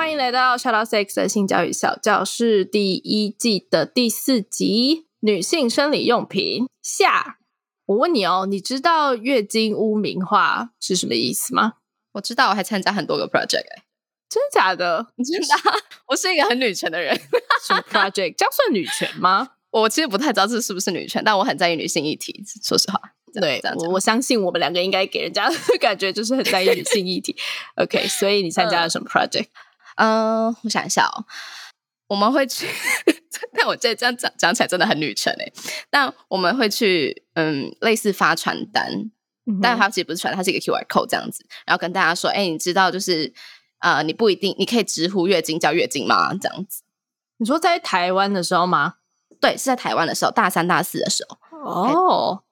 欢迎来到 Shout Out Sex 的性教育小教室第一季的第四集：女性生理用品下。我问你哦，你知道月经污名化是什么意思吗？我知道，我还参加很多个 project 哎、真的假的？真的啊，我是一个很女权的人。什么 project？这样算女权吗？我其实不太知道这是不是女权，但我很在意女性议题。说实话，对我我相信我们两个应该给人家的感觉就是很在意女性议题。OK，所以你参加了什么 project？嗯、我想一下哦，我们会去，但我这这样讲讲起来真的很女权诶。但我们会去，嗯，类似发传单，但它其实不是传单，它是一个 QR code 这样子，然后跟大家说，哎，你知道就是，呃，你不一定，你可以直呼月经叫月经吗？这样子。你说在台湾的时候吗？对，是在台湾的时候，大三、大四的时候，哦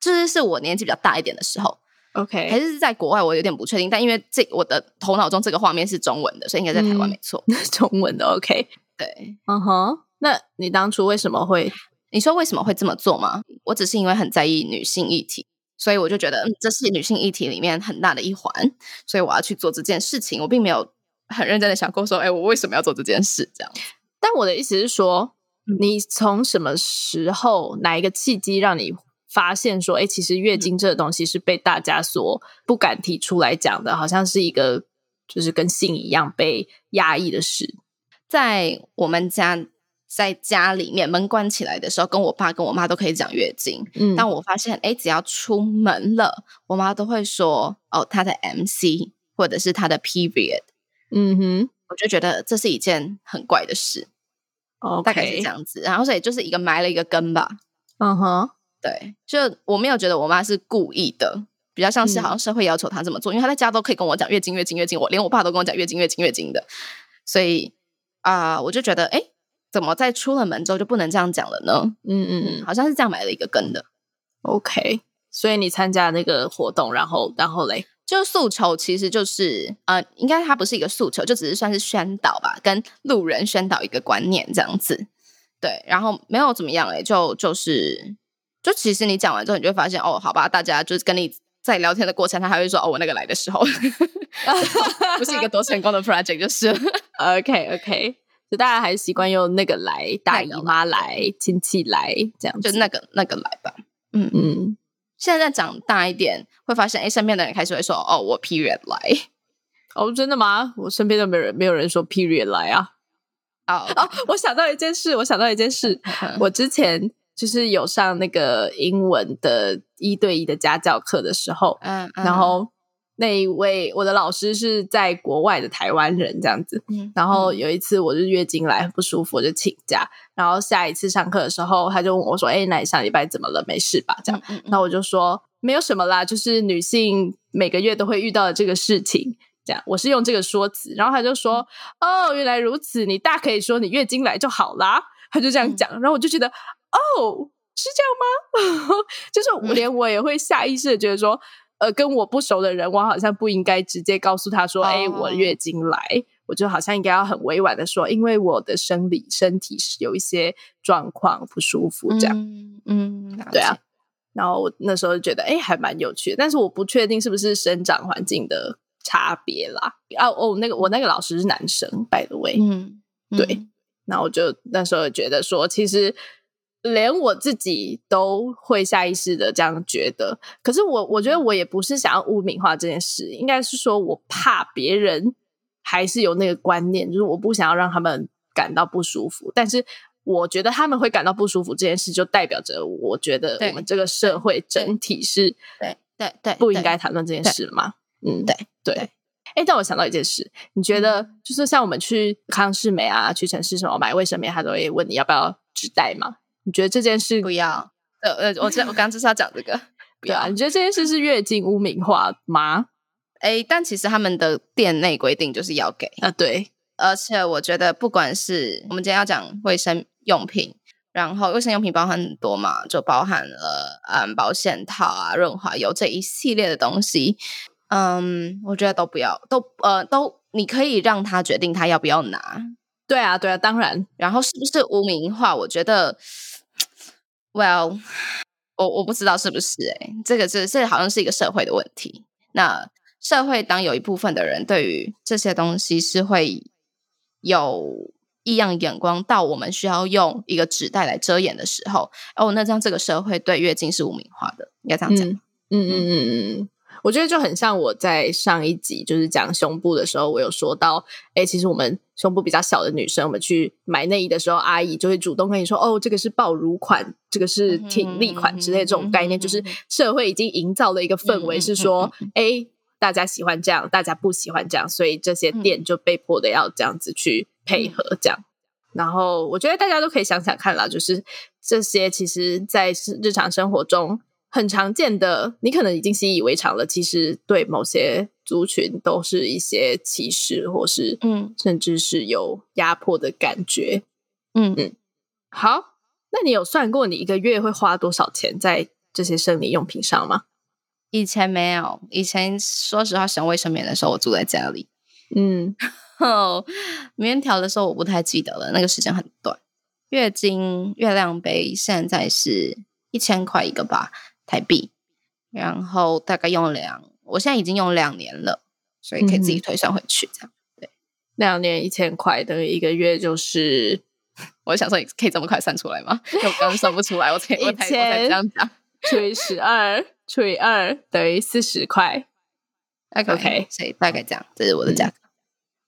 就是是我年纪比较大一点的时候，还，OK，还是在国外，我有点不确定。但因为这我的头脑中这个画面是中文的，所以应该在台湾嗯没错。中文的 OK，对，嗯哼。那你当初为什么会？你说为什么会这么做吗？我只是因为很在意女性议题，所以我就觉得，嗯，这是女性议题里面很大的一环，所以我要去做这件事情。我并没有很认真的想过说，哎，我为什么要做这件事？这样。但我的意思是说，嗯你从什么时候哪一个契机让你发现说，哎，其实月经这个东西是被大家所不敢提出来讲的，好像是一个就是跟性一样被压抑的事。在我们家，在家里面门关起来的时候，跟我爸跟我妈都可以讲月经。嗯但我发现，哎，只要出门了，我妈都会说，哦，她的 MC 或者是她的 period，嗯哼我就觉得这是一件很怪的事，，OK，大概是这样子。然后所以就是一个埋了一个根吧。嗯哼，对，就我没有觉得我妈是故意的，比较像是好像社会要求她这么做，因为她在家都可以跟我讲月经、月经、月经，我连我爸都跟我讲月经、月经、月经的，所以啊、我就觉得，哎，怎么在出了门之后就不能这样讲了呢？嗯嗯嗯，好像是这样埋了一个根的。，OK。所以你参加那个活动，然后然后嘞，就诉求其实就是呃，应该它不是一个诉求，就只是算是宣导吧，跟路人宣导一个观念这样子。对，然后没有怎么样诶、就就是就其实你讲完之后，你就会发现哦，好吧，大家就是跟你在聊天的过程，他还会说哦，我那个来的时候，不是一个多成功的 project，就是 OK OK，就大家还是习惯用那个来，大姨妈来，亲戚来这样子。就那个那个来吧。嗯，嗯，现在长大一点，会发现哎，身边的人开始会说哦，我 period 来哦，真的吗？我身边都没有人，没有人说 period 来啊。哦哦，我想到一件事，我想到一件事，我之前就是有上那个英文的一对一的家教课的时候，嗯，嗯然后那一位我的老师是在国外的台湾人，这样子。嗯然后有一次我就月经来很不舒服，我就请假。然后下一次上课的时候，他就问我说：“哎，那你上礼拜怎么了？没事吧？”这样，那我就说没有什么啦，就是女性每个月都会遇到的这个事情。这样，我是用这个说辞，然后他就说：“哦，原来如此，你大可以说你月经来就好啦。”他就这样讲，然后我就觉得，哦，是这样吗？就是我连我也会下意识的觉得说，呃，跟我不熟的人，我好像不应该直接告诉他说：“哎、哦我月经来。”我就好像应该要很委婉的说，因为我的生理身体是有一些状况不舒服，这样。嗯嗯，对啊，然后我那时候就觉得，哎、还蛮有趣的，但是我不确定是不是生长环境的差别啦。啊，哦，那个我那个老师是男生，by the way，、嗯，对嗯那我就那时候觉得说，其实连我自己都会下意识的这样觉得。可是我我觉得我也不是想要污名化这件事，应该是说我怕别人还是有那个观念，就是我不想要让他们感到不舒服。但是我觉得他们会感到不舒服这件事，就代表着我觉得我们这个社会整体是对对对，不应该谈论这件事嘛。嗯，对对对。哎，但我想到一件事，你觉得就是像我们去康士美啊、屈臣氏什么买卫生棉，他都会问你要不要纸袋吗？你觉得这件事不要。呃呃，我这我刚刚就是要讲这个，不对啊？要。你觉得这件事是月经污名化吗？哎，但其实他们的店内规定就是要给，啊，对，而且我觉得，不管是我们今天要讲卫生用品，然后卫生用品包含很多嘛，就包含了嗯保险套啊、润滑油这一系列的东西。嗯，我觉得都不要，都呃都，你可以让他决定他要不要拿。对啊，对啊，当然。然后是不是污名化？我觉得，Well，我我不知道是不是哎，这个这这好像是一个社会的问题。那社会当有一部分的人对于这些东西是会有异样眼光，到我们需要用一个纸袋来遮掩的时候，哦，那这样这个社会对月经是污名化的，应该这样讲。嗯嗯嗯嗯嗯。我觉得就很像我在上一集就是讲胸部的时候，我有说到，哎，其实我们胸部比较小的女生，我们去买内衣的时候，阿姨就会主动跟你说，哦，这个是爆乳款，这个是挺立款之类这种概念，就是社会已经营造了一个氛围，是说，哎，大家喜欢这样，大家不喜欢这样，所以这些店就被迫的要这样子去配合这样。然后我觉得大家都可以想想看啦，就是这些其实在日常生活中。很常见的，你可能已经习以为常了。其实对某些族群都是一些歧视，或是嗯，甚至是有压迫的感觉。嗯嗯，好，那你有算过你一个月会花多少钱在这些生理用品上吗？以前没有，以前说实话，省卫生棉的时候，我住在家里。嗯，棉条的时候我不太记得了，那个时间很短。月经月亮杯现在是一千块一个吧。台币，然后大概用两，我现在已经用两年了，所以可以自己推算回去，这样对。两年一千块等于一个月就是，我想说你可以这么快算出来吗？我刚刚算不出来，我才 我才这样讲，除以十二除以二等于四十块。OK，所以大概这样，这是我的价格。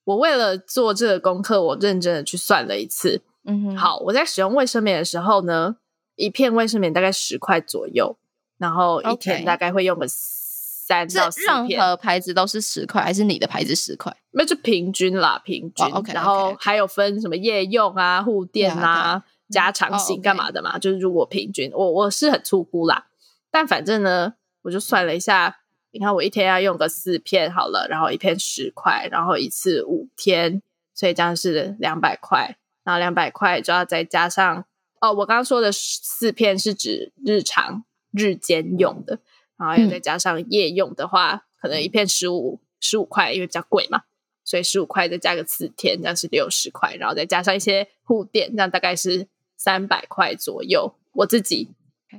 我为了做这个功课，我认真的去算了一次。嗯哼，好，我在使用卫生棉的时候呢，一片卫生棉大概十块左右。然后一天大概会用个三到四片，任何牌子都是十块，还是你的牌子十块？那就平均啦，平均。然后还有分什么夜用啊、护垫啊、加长型干嘛的嘛？就是如果平均，我我是很粗估啦，但反正呢，我就算了一下，你看我一天要用个四片好了，然后一片十块，然后一次五天，所以这样是两百块，然后两百块就要再加上哦，我刚刚说的四片是指日常。日间用的，然后又再加上夜用的话，可能一片十五十五块，因为比较贵嘛，所以十五块再加个四天，这样是六十块，然后再加上一些护垫，这样大概是三百块左右。我自己，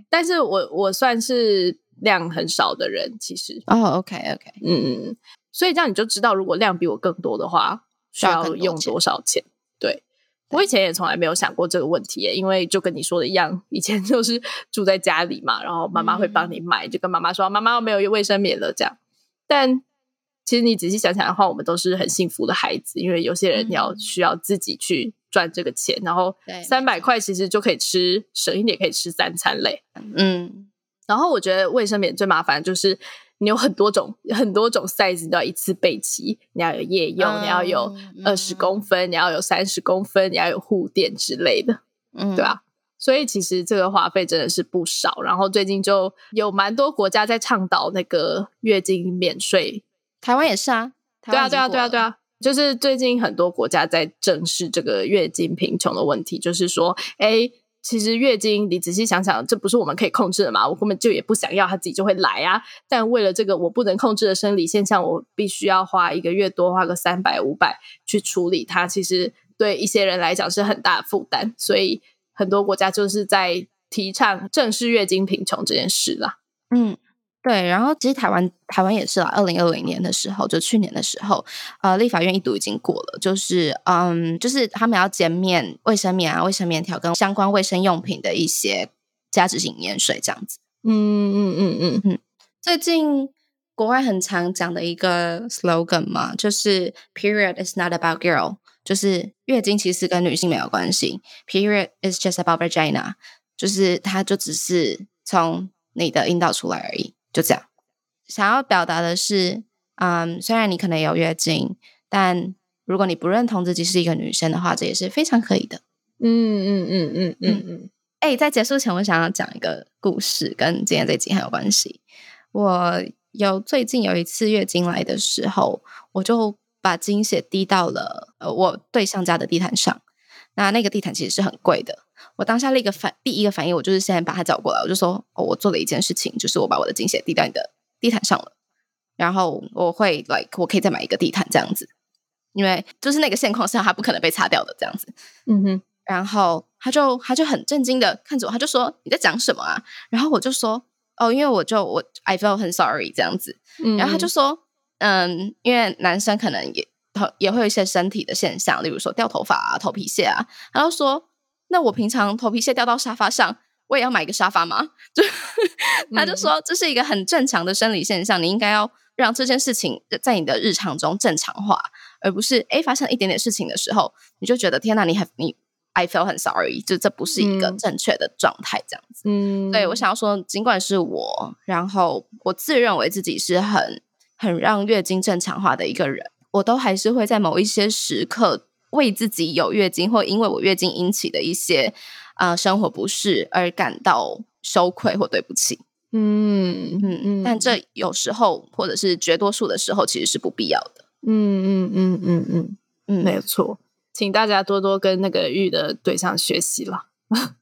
但是我我算是量很少的人，其实哦，OK OK，嗯，所以这样你就知道，如果量比我更多的话，需要用多少钱？对。我以前也从来没有想过这个问题，因为就跟你说的一样，以前就是 住在家里嘛，然后妈妈会帮你买，就跟妈妈说：“妈妈没有卫生棉了。”这样。但其实你仔细想想的话，我们都是很幸福的孩子，因为有些人要需要自己去赚这个钱，然后三百块其实就可以吃省一点，可以吃三餐嘞。嗯，然后我觉得卫生棉最麻烦就是。你有很多种很多种 size，你都要一次备齐。你要有夜用，你要有二十公分，你要有三十公分，你要有护垫之类的，嗯，对吧？所以其实这个花费真的是不少。然后最近就有蛮多国家在倡导那个月经免税，台湾也是啊，对啊，对啊，对啊，对啊，就是最近很多国家在正视这个月经贫穷的问题，就是说，哎。其实月经，你仔细想想，这不是我们可以控制的嘛？我根本就也不想要，它自己就会来啊。但为了这个我不能控制的生理现象，我必须要花一个月多花个三百五百去处理它。其实对一些人来讲是很大的负担，所以很多国家就是在提倡正视月经贫穷这件事啦。嗯。对，然后其实台湾台湾也是啦。二零二零年的时候，就去年的时候，呃，立法院一读已经过了，就是嗯，就是他们要减免卫生棉啊、卫生棉条跟相关卫生用品的一些加值型盐税这样子。嗯嗯嗯嗯嗯。最近国外很常讲的一个 slogan 嘛，就是 “period is not about girl”，就是月经其实跟女性没有关系，“period is just about vagina”，就是它就只是从你的阴道出来而已。就这样，想要表达的是，嗯，虽然你可能有月经，但如果你不认同自己是一个女生的话，这也是非常可以的。嗯嗯嗯嗯嗯嗯。哎，在结束前，我想要讲一个故事，跟今天这集很有关系。我有最近有一次月经来的时候，我就把经血滴到了呃我对象家的地毯上。那那个地毯其实是很贵的。我当下那个反第一个反应，我就是先把他找过来，我就说：“哦，我做了一件事情，就是我把我的精血滴到你的地毯上了。然后我会 like 我可以再买一个地毯这样子，因为就是那个现况下，它不可能被擦掉的这样子。嗯哼，然后他就他就很震惊的看着我，他就说：你在讲什么啊？然后我就说：哦，因为我就我 I feel 很 sorry 这样子。然后他就说：嗯，因为男生可能也。也会有一些身体的现象，例如说掉头发啊、头皮屑啊。他就说，那我平常头皮屑掉到沙发上，我也要买一个沙发吗？就他就说，这是一个很正常的生理现象，你应该要让这件事情在你的日常中正常化，而不是哎发生一点点事情的时候，你就觉得天哪，你很你 I feel 很 sorry，就这不是一个正确的状态，这样子。嗯，对我想要说，尽管是我，然后我自认为自己是很很让月经正常化的一个人。我都还是会在某一些时刻为自己有月经或因为我月经引起的一些啊生活不适而感到羞愧或对不起。嗯嗯嗯，但这有时候或者是绝多数的时候其实是不必要的。嗯嗯嗯嗯嗯嗯，没有错，请大家多多跟那个玉的对象学习了。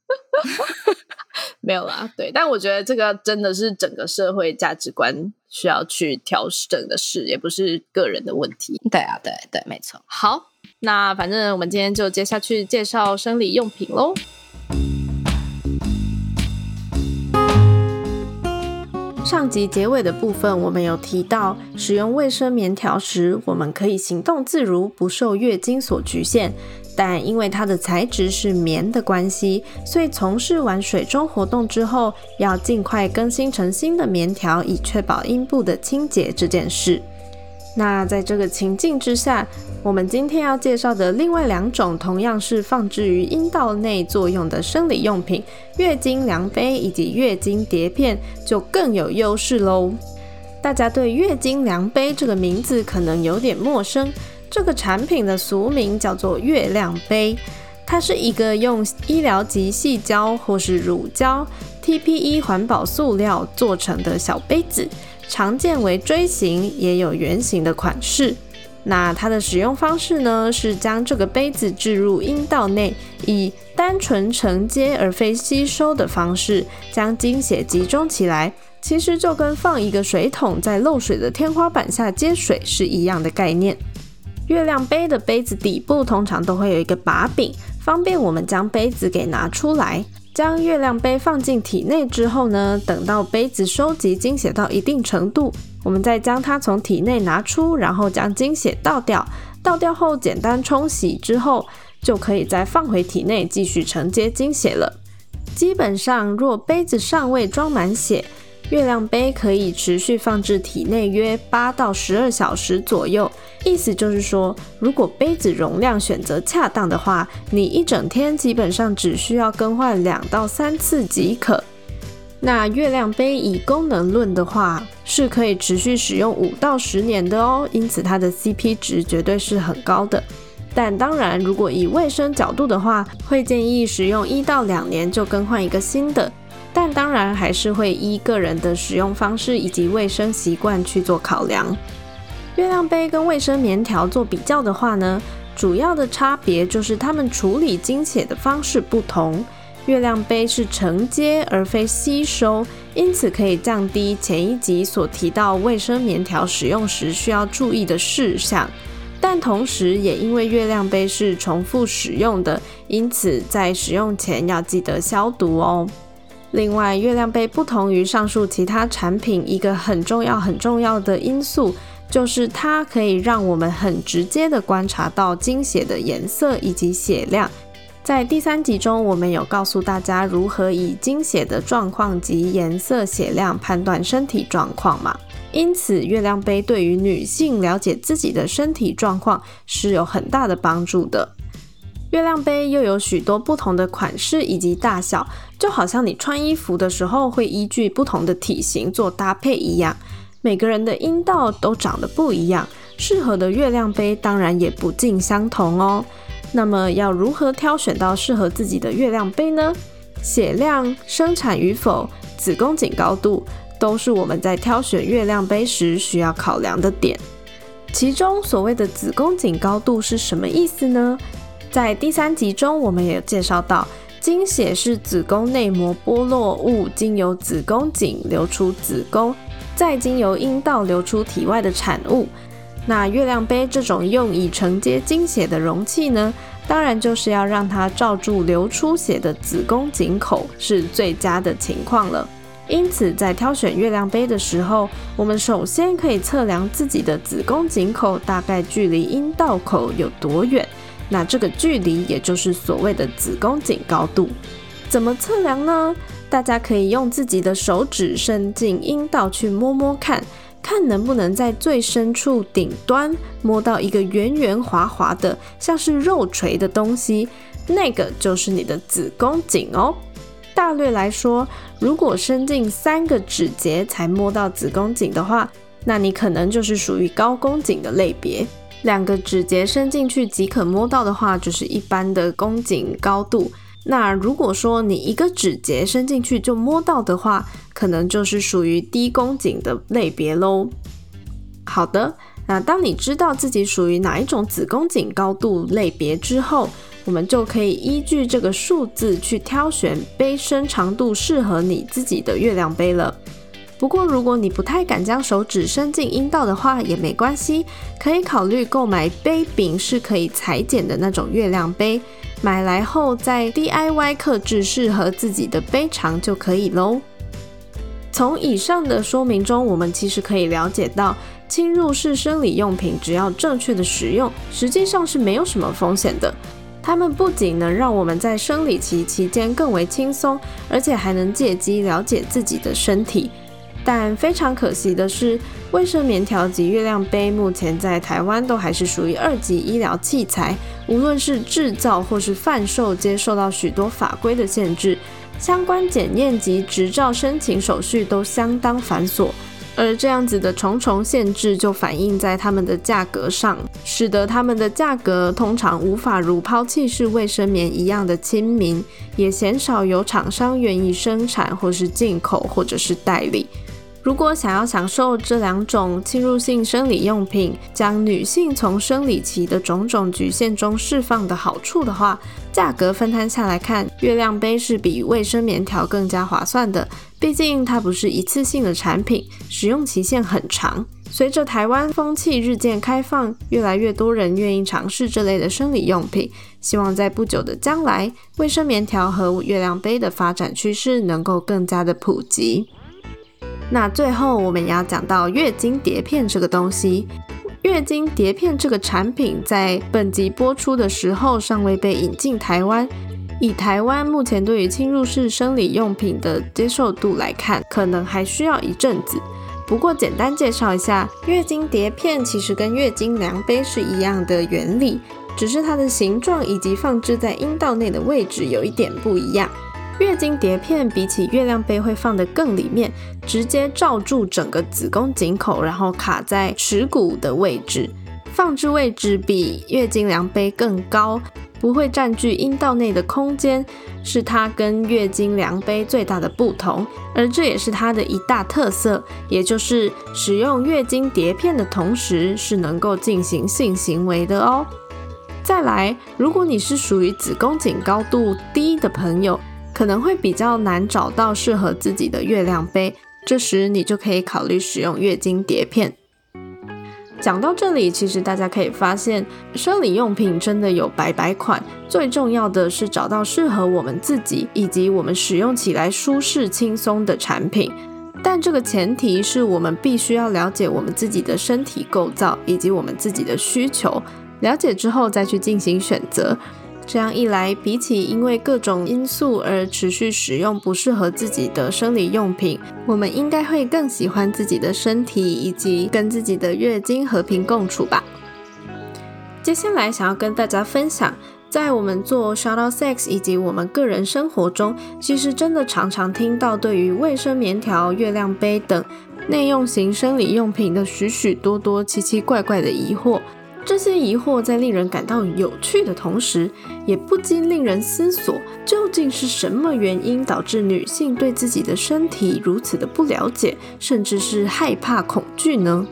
没有啦，对，但我觉得这个真的是整个社会价值观需要去调整的事，也不是个人的问题。对啊，对对，没错。好，那反正我们今天就接下去介绍生理用品喽。上集结尾的部分，我们有提到，使用卫生棉条时，我们可以行动自如，不受月经所局限。但因为它的材质是棉的关系，所以从事完水中活动之后，要尽快更新成新的棉条，以确保阴部的清洁这件事。那在这个情境之下，我们今天要介绍的另外两种同样是放置于阴道内作用的生理用品——月经量杯以及月经碟片，就更有优势喽。大家对月经量杯这个名字可能有点陌生。这个产品的俗名叫做月亮杯，它是一个用医疗级细胶或是乳胶、TPE 环保塑料做成的小杯子，常见为锥形，也有圆形的款式。那它的使用方式呢，是将这个杯子置入阴道内，以单纯承接而非吸收的方式，将精血集中起来。其实就跟放一个水桶在漏水的天花板下接水是一样的概念。月亮杯的杯子底部通常都会有一个把柄，方便我们将杯子给拿出来。将月亮杯放进体内之后呢，等到杯子收集精血到一定程度，我们再将它从体内拿出，然后将精血倒掉。倒掉后简单冲洗之后，就可以再放回体内继续承接精血了。基本上，若杯子尚未装满血，月亮杯可以持续放置体内约八到十二小时左右，意思就是说，如果杯子容量选择恰当的话，你一整天基本上只需要更换两到三次即可。那月亮杯以功能论的话，是可以持续使用五到十年的哦，因此它的 CP 值绝对是很高的。但当然，如果以卫生角度的话，会建议使用一到两年就更换一个新的。但当然还是会依个人的使用方式以及卫生习惯去做考量。月亮杯跟卫生棉条做比较的话呢，主要的差别就是它们处理精血的方式不同。月亮杯是承接而非吸收，因此可以降低前一集所提到卫生棉条使用时需要注意的事项。但同时也因为月亮杯是重复使用的，因此在使用前要记得消毒哦。另外，月亮杯不同于上述其他产品，一个很重要、很重要的因素就是它可以让我们很直接的观察到精血的颜色以及血量。在第三集中，我们有告诉大家如何以精血的状况及颜色、血量判断身体状况嘛。因此，月亮杯对于女性了解自己的身体状况是有很大的帮助的。月亮杯又有许多不同的款式以及大小，就好像你穿衣服的时候会依据不同的体型做搭配一样。每个人的阴道都长得不一样，适合的月亮杯当然也不尽相同哦。那么要如何挑选到适合自己的月亮杯呢？血量、生产与否、子宫颈高度，都是我们在挑选月亮杯时需要考量的点。其中所谓的子宫颈高度是什么意思呢？在第三集中，我们也介绍到，经血是子宫内膜剥落物经由子宫颈流出子宫，再经由阴道流出体外的产物。那月亮杯这种用以承接经血的容器呢？当然就是要让它罩住流出血的子宫颈口是最佳的情况了。因此，在挑选月亮杯的时候，我们首先可以测量自己的子宫颈口大概距离阴道口有多远。那这个距离也就是所谓的子宫颈高度。怎么测量呢？大家可以用自己的手指伸进阴道去摸摸看。看能不能在最深处顶端摸到一个圆圆滑滑的，像是肉锤的东西，那个就是你的子宫颈哦。大略来说，如果伸进三个指节才摸到子宫颈的话，那你可能就是属于高宫颈的类别；两个指节伸进去即可摸到的话，就是一般的宫颈高度。那如果说你一个指节伸进去就摸到的话，可能就是属于低宫颈的类别喽。好的，那当你知道自己属于哪一种子宫颈高度类别之后，我们就可以依据这个数字去挑选杯身长度适合你自己的月亮杯了。不过如果你不太敢将手指伸进阴道的话，也没关系，可以考虑购买杯柄是可以裁剪的那种月亮杯。买来后再 DIY 刻制适合自己的杯长就可以喽。从以上的说明中，我们其实可以了解到，侵入式生理用品只要正确的使用，实际上是没有什么风险的。它们不仅能让我们在生理期期间更为轻松，而且还能借机了解自己的身体。但非常可惜的是，卫生棉条及月亮杯目前在台湾都还是属于二级医疗器材，无论是制造或是贩售，皆受到许多法规的限制，相关检验及执照申请手续都相当繁琐。而这样子的重重限制，就反映在它们的价格上，使得它们的价格通常无法如抛弃式卫生棉一样的亲民，也鲜少有厂商愿意生产或是进口或者是代理。如果想要享受这两种侵入性生理用品将女性从生理期的种种局限中释放的好处的话，价格分摊下来看，月亮杯是比卫生棉条更加划算的。毕竟它不是一次性的产品，使用期限很长。随着台湾风气日渐开放，越来越多人愿意尝试这类的生理用品。希望在不久的将来，卫生棉条和月亮杯的发展趋势能够更加的普及。那最后我们也要讲到月经碟片这个东西。月经碟片这个产品在本集播出的时候尚未被引进台湾。以台湾目前对于侵入式生理用品的接受度来看，可能还需要一阵子。不过简单介绍一下，月经碟片其实跟月经量杯是一样的原理，只是它的形状以及放置在阴道内的位置有一点不一样。月经碟片比起月亮杯会放得更里面，直接罩住整个子宫颈口，然后卡在耻骨的位置，放置位置比月经量杯更高，不会占据阴道内的空间，是它跟月经量杯最大的不同，而这也是它的一大特色，也就是使用月经碟片的同时是能够进行性行为的哦。再来，如果你是属于子宫颈高度低的朋友，可能会比较难找到适合自己的月亮杯，这时你就可以考虑使用月经碟片。讲到这里，其实大家可以发现，生理用品真的有百百款，最重要的是找到适合我们自己以及我们使用起来舒适轻松的产品。但这个前提是我们必须要了解我们自己的身体构造以及我们自己的需求，了解之后再去进行选择。这样一来，比起因为各种因素而持续使用不适合自己的生理用品，我们应该会更喜欢自己的身体以及跟自己的月经和平共处吧。接下来想要跟大家分享，在我们做 Shadow Sex 以及我们个人生活中，其实真的常常听到对于卫生棉条、月亮杯等内用型生理用品的许许多多奇奇怪怪的疑惑。这些疑惑在令人感到有趣的同时，也不禁令人思索：究竟是什么原因导致女性对自己的身体如此的不了解，甚至是害怕、恐惧呢？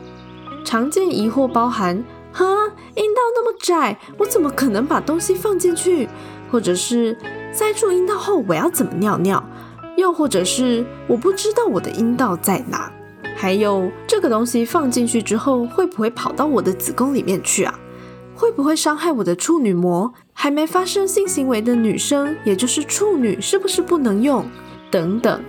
常见疑惑包含：哈，阴道那么窄，我怎么可能把东西放进去？或者是塞住阴道后我要怎么尿尿？又或者是我不知道我的阴道在哪？还有这个东西放进去之后会不会跑到我的子宫里面去啊？会不会伤害我的处女膜？还没发生性行为的女生，也就是处女，是不是不能用？等等。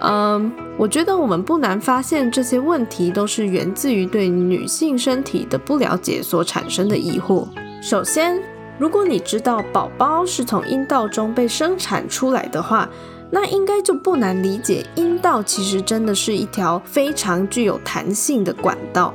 嗯，我觉得我们不难发现，这些问题都是源自于对女性身体的不了解所产生的疑惑。首先，如果你知道宝宝是从阴道中被生产出来的话，那应该就不难理解，阴道其实真的是一条非常具有弹性的管道。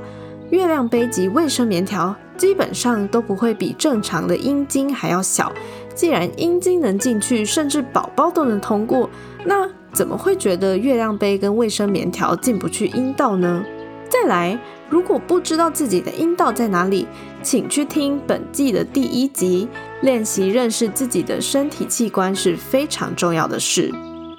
月亮杯及卫生棉条基本上都不会比正常的阴茎还要小。既然阴茎能进去，甚至宝宝都能通过，那怎么会觉得月亮杯跟卫生棉条进不去阴道呢？再来，如果不知道自己的阴道在哪里，请去听本季的第一集，练习认识自己的身体器官是非常重要的事。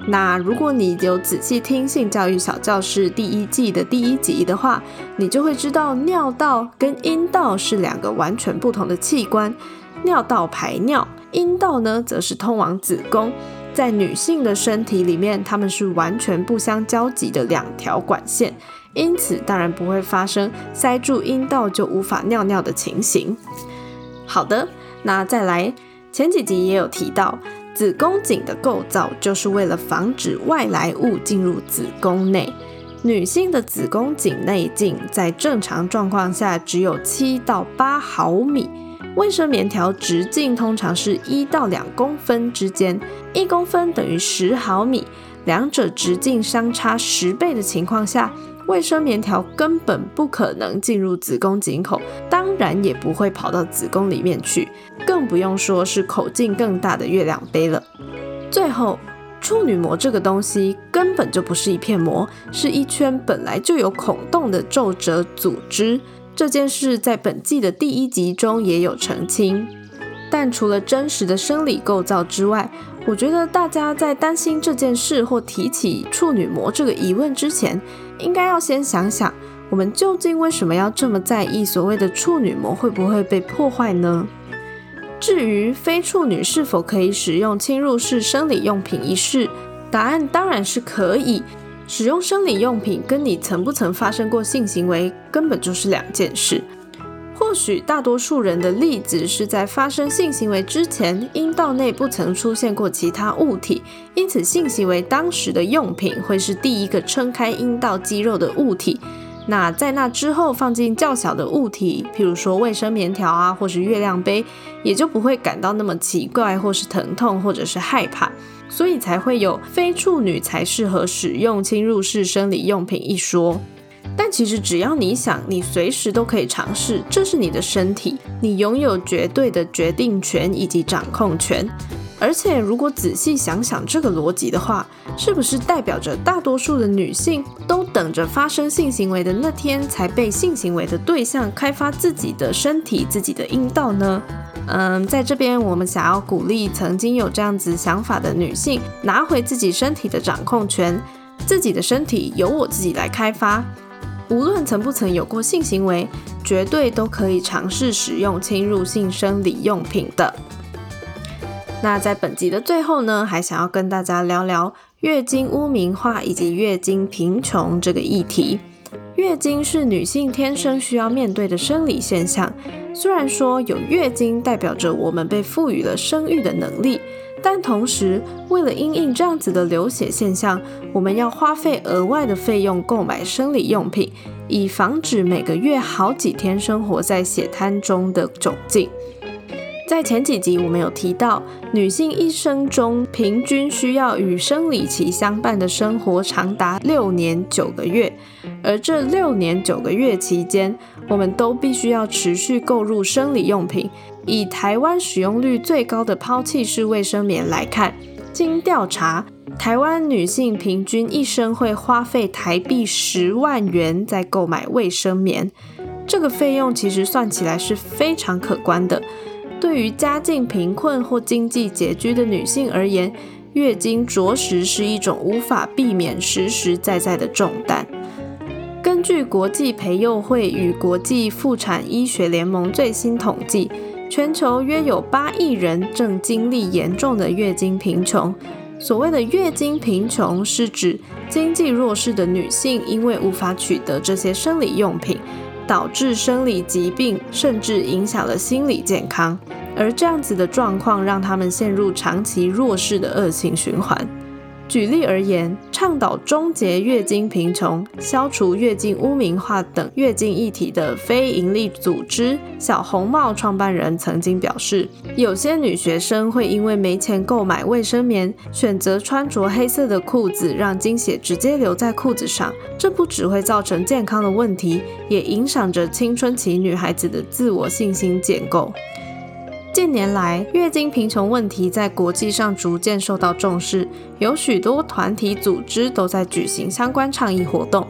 那如果你有仔细听性教育小教室第一季的第一集的话，你就会知道尿道跟阴道是两个完全不同的器官，尿道排尿，阴道呢则是通往子宫。在女性的身体里面，它们是完全不相交集的两条管线，因此当然不会发生塞住阴道就无法尿尿的情形。好的，那再来，前几集也有提到，子宫颈的构造就是为了防止外来物进入子宫内。女性的子宫颈内径在正常状况下只有七到八毫米。卫生棉条直径通常是一到两公分之间，一公分等于十毫米，两者直径相差十倍的情况下，卫生棉条根本不可能进入子宫颈口，当然也不会跑到子宫里面去，更不用说是口径更大的月亮杯了。最后，处女膜这个东西根本就不是一片膜，是一圈本来就有孔洞的皱褶组织。这件事在本季的第一集中也有澄清，但除了真实的生理构造之外，我觉得大家在担心这件事或提起处女膜这个疑问之前，应该要先想想，我们究竟为什么要这么在意所谓的处女膜会不会被破坏呢？至于非处女是否可以使用侵入式生理用品一事，答案当然是可以。使用生理用品跟你曾不曾发生过性行为根本就是两件事。或许大多数人的例子是在发生性行为之前，阴道内不曾出现过其他物体，因此性行为当时的用品会是第一个撑开阴道肌肉的物体。那在那之后放进较小的物体，譬如说卫生棉条啊，或是月亮杯，也就不会感到那么奇怪，或是疼痛，或者是害怕。所以才会有非处女才适合使用侵入式生理用品一说。但其实只要你想，你随时都可以尝试。这是你的身体，你拥有绝对的决定权以及掌控权。而且如果仔细想想这个逻辑的话，是不是代表着大多数的女性都等着发生性行为的那天，才被性行为的对象开发自己的身体、自己的阴道呢？嗯，在这边我们想要鼓励曾经有这样子想法的女性，拿回自己身体的掌控权，自己的身体由我自己来开发。无论曾不曾有过性行为，绝对都可以尝试使用侵入性生理用品的。那在本集的最后呢，还想要跟大家聊聊月经污名化以及月经贫穷这个议题。月经是女性天生需要面对的生理现象。虽然说有月经代表着我们被赋予了生育的能力，但同时为了因应这样子的流血现象，我们要花费额外的费用购买生理用品，以防止每个月好几天生活在血滩中的窘境。在前几集我们有提到，女性一生中平均需要与生理期相伴的生活长达六年九个月，而这六年九个月期间，我们都必须要持续购入生理用品。以台湾使用率最高的抛弃式卫生棉来看，经调查，台湾女性平均一生会花费台币十万元在购买卫生棉，这个费用其实算起来是非常可观的。对于家境贫困或经济拮据的女性而言，月经着实是一种无法避免、实实在在的重担。根据国际培幼会与国际妇产医学联盟最新统计，全球约有八亿人正经历严重的月经贫穷。所谓的月经贫穷，是指经济弱势的女性因为无法取得这些生理用品，导致生理疾病，甚至影响了心理健康。而这样子的状况，让她们陷入长期弱势的恶性循环。举例而言，倡导终结月经贫穷、消除月经污名化等月经议题的非营利组织“小红帽”创办人曾经表示，有些女学生会因为没钱购买卫生棉，选择穿着黑色的裤子，让经血直接留在裤子上。这不只会造成健康的问题，也影响着青春期女孩子的自我信心建构。近年来，月经贫穷问题在国际上逐渐受到重视，有许多团体组织都在举行相关倡议活动。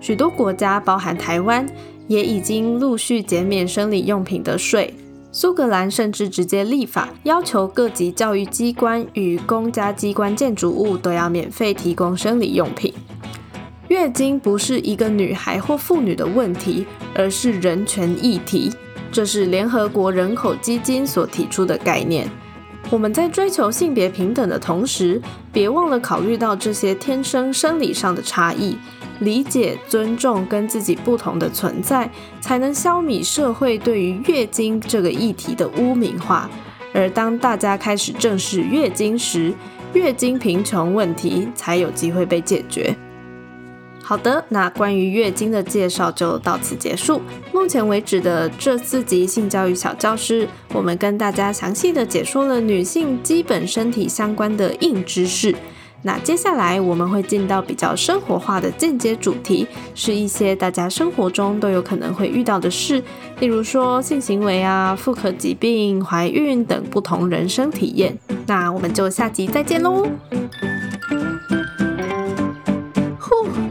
许多国家，包含台湾，也已经陆续减免生理用品的税。苏格兰甚至直接立法，要求各级教育机关与公家机关建筑物都要免费提供生理用品。月经不是一个女孩或妇女的问题，而是人权议题。这是联合国人口基金所提出的概念。我们在追求性别平等的同时，别忘了考虑到这些天生生理上的差异，理解、尊重跟自己不同的存在，才能消弭社会对于月经这个议题的污名化。而当大家开始正视月经时，月经贫穷问题才有机会被解决。好的，那关于月经的介绍就到此结束。目前为止的这四集性教育小教师，我们跟大家详细的解说了女性基本身体相关的硬知识。那接下来我们会进到比较生活化的间接主题，是一些大家生活中都有可能会遇到的事，例如说性行为啊、妇科疾病、怀孕等不同人生体验。那我们就下集再见喽。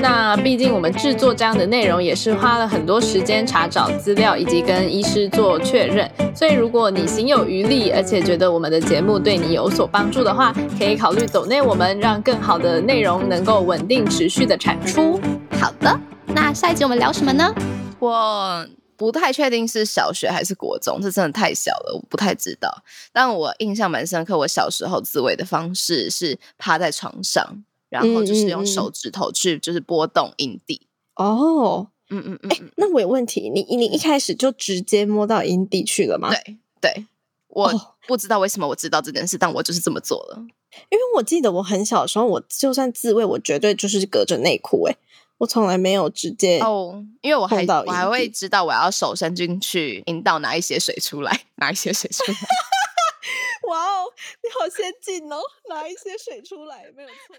那毕竟我们制作这样的内容也是花了很多时间查找资料，以及跟医师做确认。所以如果你行有余力，而且觉得我们的节目对你有所帮助的话，可以考虑走内我们，让更好的内容能够稳定持续的产出。好的，那下一集我们聊什么呢？我不太确定是小学还是国中，这真的太小了，我不太知道。但我印象蛮深刻，我小时候自慰的方式是趴在床上。然后就是用手指头去，就是拨动阴蒂。哦，嗯嗯嗯。哎，那我有问题，你你一开始就直接摸到阴蒂去了吗？对对，我不知道为什么我知道这件事，但我就是这么做了。因为我记得我很小的时候，我就算自慰，我绝对就是隔着内裤。哎，我从来没有直接哦，因为我还我还会知道我要手伸进去引导拿一些水出来，拿一些水出来。哇哦，你好先进哦，拿一些水出来，没有错。